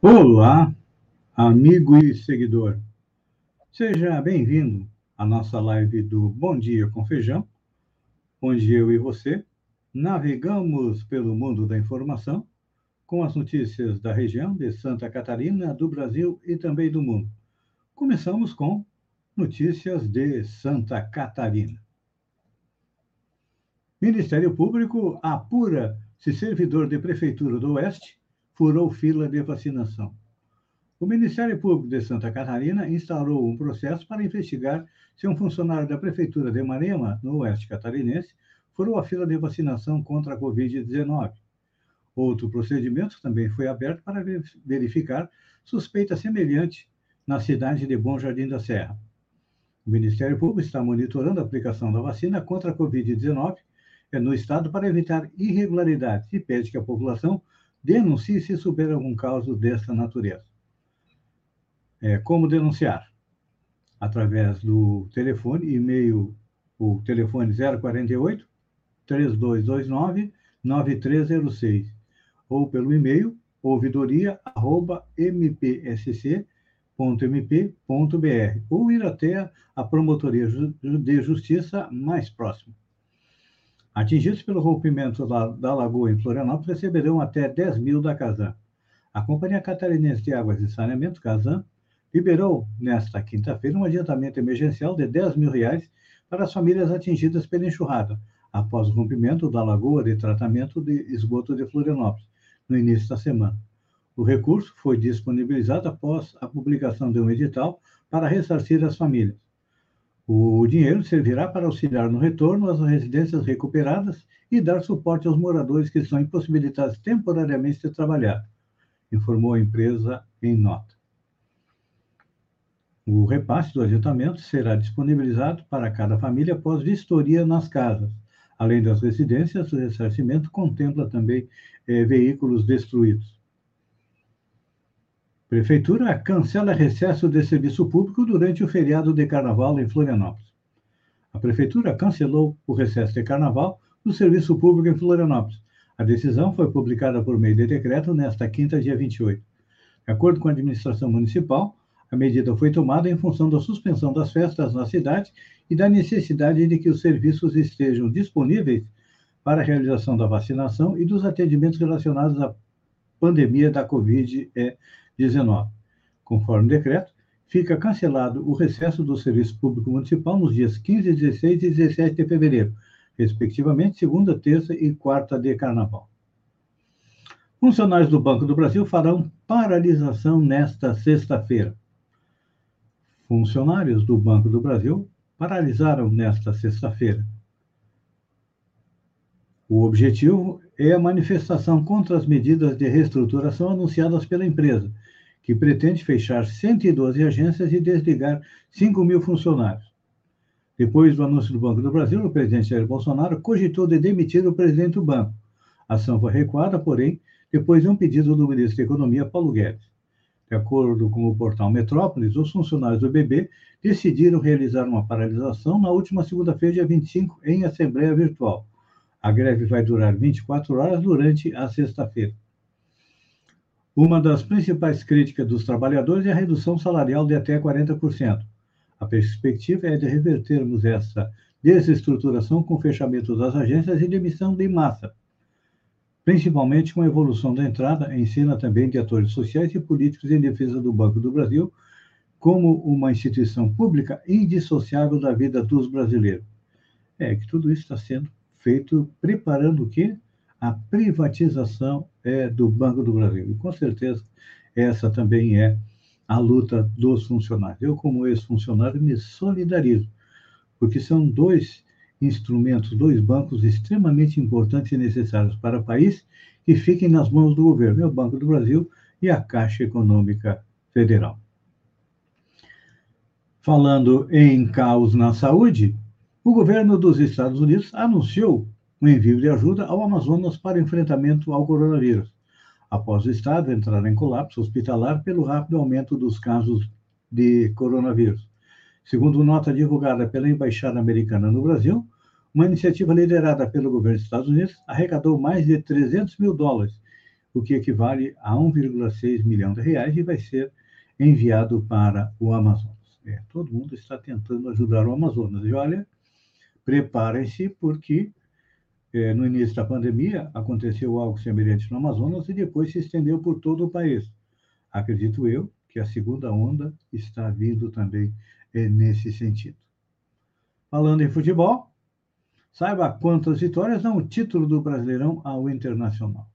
Olá, amigo e seguidor. Seja bem-vindo à nossa live do Bom Dia com Feijão, onde eu e você navegamos pelo mundo da informação com as notícias da região de Santa Catarina, do Brasil e também do mundo. Começamos com notícias de Santa Catarina. Ministério Público apura se servidor de Prefeitura do Oeste furou fila de vacinação. O Ministério Público de Santa Catarina instaurou um processo para investigar se um funcionário da Prefeitura de Marema, no Oeste Catarinense, furou a fila de vacinação contra a Covid-19. Outro procedimento também foi aberto para verificar suspeita semelhante na cidade de Bom Jardim da Serra. O Ministério Público está monitorando a aplicação da vacina contra a Covid-19 no estado para evitar irregularidades e pede que a população denuncie se souber algum caso dessa natureza. É, como denunciar? Através do telefone, e-mail, o telefone 048 3229 9306 ou pelo e-mail ouvidoria.mpsc.mp.br ou ir até a Promotoria de Justiça mais próxima. Atingidos pelo rompimento da, da lagoa em Florianópolis receberão até 10 mil da Casan. A Companhia Catarinense de Águas e Saneamento, Casan, liberou nesta quinta-feira um adiantamento emergencial de 10 mil reais para as famílias atingidas pela enxurrada, após o rompimento da lagoa de tratamento de esgoto de Florianópolis, no início da semana. O recurso foi disponibilizado após a publicação de um edital para ressarcir as famílias. O dinheiro servirá para auxiliar no retorno às residências recuperadas e dar suporte aos moradores que estão impossibilitados temporariamente de trabalhar, informou a empresa em nota. O repasse do adiantamento será disponibilizado para cada família após vistoria nas casas, Além das residências, o ressarcimento contempla também eh, veículos destruídos. Prefeitura cancela recesso de serviço público durante o feriado de carnaval em Florianópolis. A Prefeitura cancelou o recesso de carnaval do serviço público em Florianópolis. A decisão foi publicada por meio de decreto nesta quinta, dia 28. De acordo com a administração municipal, a medida foi tomada em função da suspensão das festas na cidade e da necessidade de que os serviços estejam disponíveis para a realização da vacinação e dos atendimentos relacionados à pandemia da Covid-19. Conforme o decreto, fica cancelado o recesso do Serviço Público Municipal nos dias 15, 16 e 17 de fevereiro, respectivamente, segunda, terça e quarta de carnaval. Funcionários do Banco do Brasil farão paralisação nesta sexta-feira. Funcionários do Banco do Brasil paralisaram nesta sexta-feira. O objetivo é a manifestação contra as medidas de reestruturação anunciadas pela empresa, que pretende fechar 112 agências e desligar 5 mil funcionários. Depois do anúncio do Banco do Brasil, o presidente Jair Bolsonaro cogitou de demitir o presidente do banco. A ação foi recuada, porém, depois de um pedido do ministro da Economia, Paulo Guedes. De acordo com o portal Metrópolis, os funcionários do BB decidiram realizar uma paralisação na última segunda-feira, dia 25, em assembleia virtual. A greve vai durar 24 horas durante a sexta-feira. Uma das principais críticas dos trabalhadores é a redução salarial de até 40%. A perspectiva é de revertermos essa desestruturação com o fechamento das agências e demissão de massa principalmente com a evolução da entrada em cena também de atores sociais e políticos em defesa do Banco do Brasil, como uma instituição pública indissociável da vida dos brasileiros. É que tudo isso está sendo feito preparando o quê? A privatização é, do Banco do Brasil. E com certeza essa também é a luta dos funcionários. Eu, como ex-funcionário, me solidarizo, porque são dois instrumentos, dois bancos extremamente importantes e necessários para o país que fiquem nas mãos do governo, é o Banco do Brasil e a Caixa Econômica Federal. Falando em caos na saúde, o governo dos Estados Unidos anunciou o envio de ajuda ao Amazonas para enfrentamento ao coronavírus. após o Estado entrar em colapso hospitalar pelo rápido aumento dos casos de coronavírus. Segundo nota divulgada pela Embaixada Americana no Brasil, uma iniciativa liderada pelo governo dos Estados Unidos arrecadou mais de 300 mil dólares, o que equivale a 1,6 milhão de reais e vai ser enviado para o Amazonas. É, todo mundo está tentando ajudar o Amazonas. E olha, preparem-se, porque é, no início da pandemia aconteceu algo semelhante no Amazonas e depois se estendeu por todo o país. Acredito eu que a segunda onda está vindo também é, nesse sentido. Falando em futebol, saiba quantas vitórias dão o título do Brasileirão ao Internacional.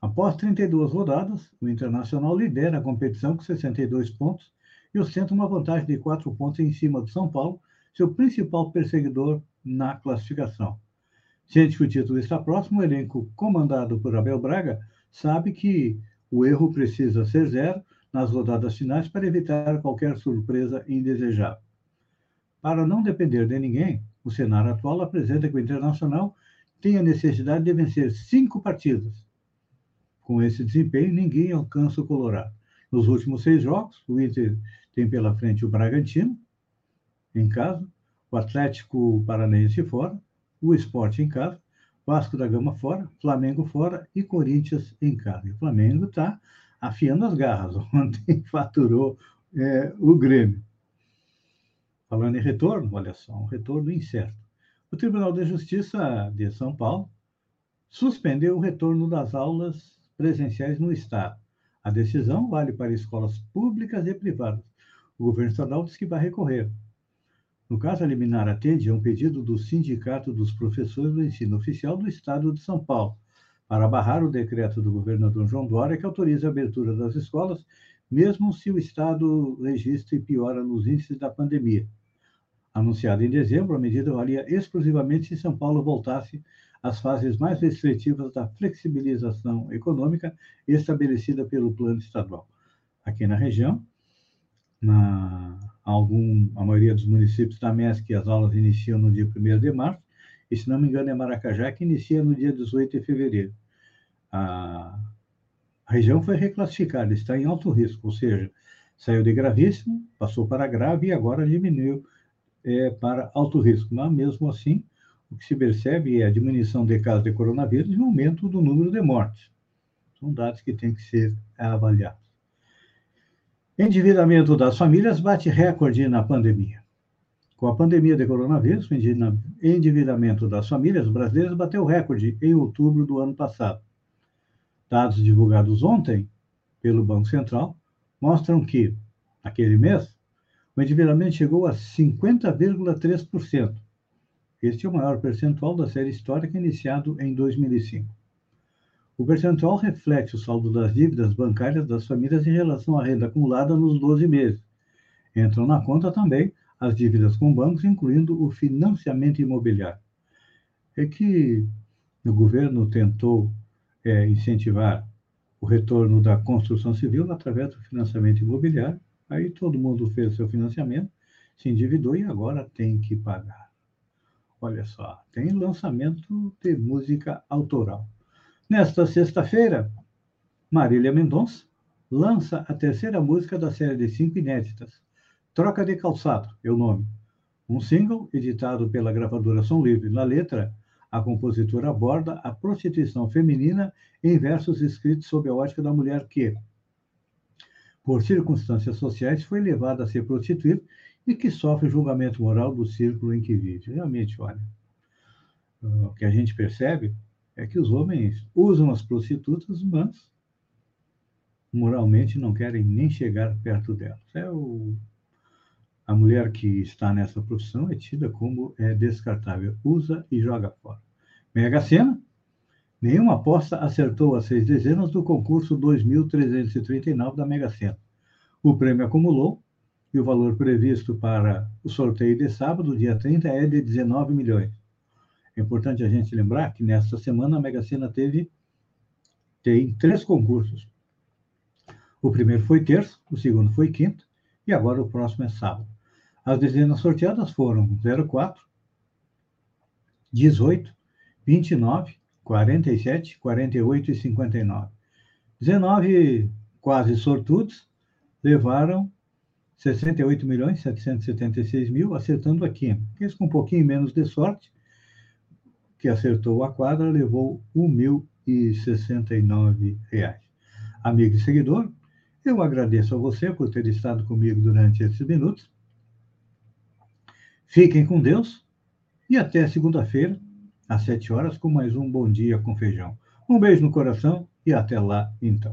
Após 32 rodadas, o Internacional lidera a competição com 62 pontos e ostenta uma vantagem de 4 pontos em cima do São Paulo, seu principal perseguidor na classificação. Ciente que o título está próximo, o elenco comandado por Abel Braga sabe que o erro precisa ser zero nas rodadas finais para evitar qualquer surpresa indesejável. Para não depender de ninguém, o cenário atual apresenta que o Internacional tem a necessidade de vencer cinco partidas. Com esse desempenho, ninguém alcança o Colorado. Nos últimos seis jogos, o Inter tem pela frente o Bragantino, em casa, o Atlético Paranaense fora, o Esporte em casa, Vasco da Gama fora, Flamengo fora e Corinthians em casa. E o Flamengo está afiando as garras. Ontem faturou é, o Grêmio. Falando em retorno, olha só, um retorno incerto. O Tribunal de Justiça de São Paulo suspendeu o retorno das aulas presenciais no Estado. A decisão vale para escolas públicas e privadas. O governo estadual diz que vai recorrer. No caso, a liminar atende a um pedido do Sindicato dos Professores do Ensino Oficial do Estado de São Paulo, para barrar o decreto do governador João Dória que autoriza a abertura das escolas, mesmo se o Estado registre piora nos índices da pandemia. Anunciada em dezembro, a medida valia exclusivamente se São Paulo voltasse às fases mais restritivas da flexibilização econômica estabelecida pelo plano estadual. Aqui na região, na algum, a maioria dos municípios da MESC, as aulas iniciam no dia 1 de março, e se não me engano é Maracajá, que inicia no dia 18 de fevereiro. A, região foi reclassificada, está em alto risco, ou seja, saiu de gravíssimo, passou para grave e agora diminuiu é, para alto risco. Mas, mesmo assim, o que se percebe é a diminuição de casos de coronavírus e o aumento do número de mortes. São dados que têm que ser avaliados. Endividamento das famílias bate recorde na pandemia. Com a pandemia de coronavírus, o endividamento das famílias brasileiras bateu recorde em outubro do ano passado. Dados divulgados ontem pelo Banco Central mostram que, naquele mês, o endividamento chegou a 50,3%. Este é o maior percentual da série histórica iniciado em 2005. O percentual reflete o saldo das dívidas bancárias das famílias em relação à renda acumulada nos 12 meses. Entram na conta também as dívidas com bancos, incluindo o financiamento imobiliário. É que o governo tentou é, incentivar o retorno da construção civil através do financiamento imobiliário. Aí todo mundo fez seu financiamento, se endividou e agora tem que pagar. Olha só, tem lançamento de música autoral. Nesta sexta-feira, Marília Mendonça lança a terceira música da série de cinco inéditas, Troca de Calçado, é o nome. Um single editado pela gravadora Som Livre. Na letra, a compositora aborda a prostituição feminina em versos escritos sob a ótica da mulher que, por circunstâncias sociais, foi levada a se prostituir e que sofre julgamento moral do círculo em que vive. Realmente, olha, o que a gente percebe é que os homens usam as prostitutas, mas moralmente não querem nem chegar perto delas. É o, a mulher que está nessa profissão é tida como é, descartável, usa e joga fora. Mega Sena, nenhuma aposta acertou as seis dezenas do concurso 2.339 da Mega Sena. O prêmio acumulou e o valor previsto para o sorteio de sábado, dia 30, é de 19 milhões. É importante a gente lembrar que nesta semana a Mega Sena teve tem três concursos. O primeiro foi terça, o segundo foi quinta e agora o próximo é sábado. As dezenas sorteadas foram 04, 18, 29, 47, 48 e 59. 19 quase sortudos levaram 68 milhões 776 mil, acertando aqui. Esse com um pouquinho menos de sorte, que acertou a quadra, levou R$ 1.069. Amigo e seguidor, eu agradeço a você por ter estado comigo durante esses minutos. Fiquem com Deus e até segunda-feira, às sete horas, com mais um Bom Dia com Feijão. Um beijo no coração e até lá, então.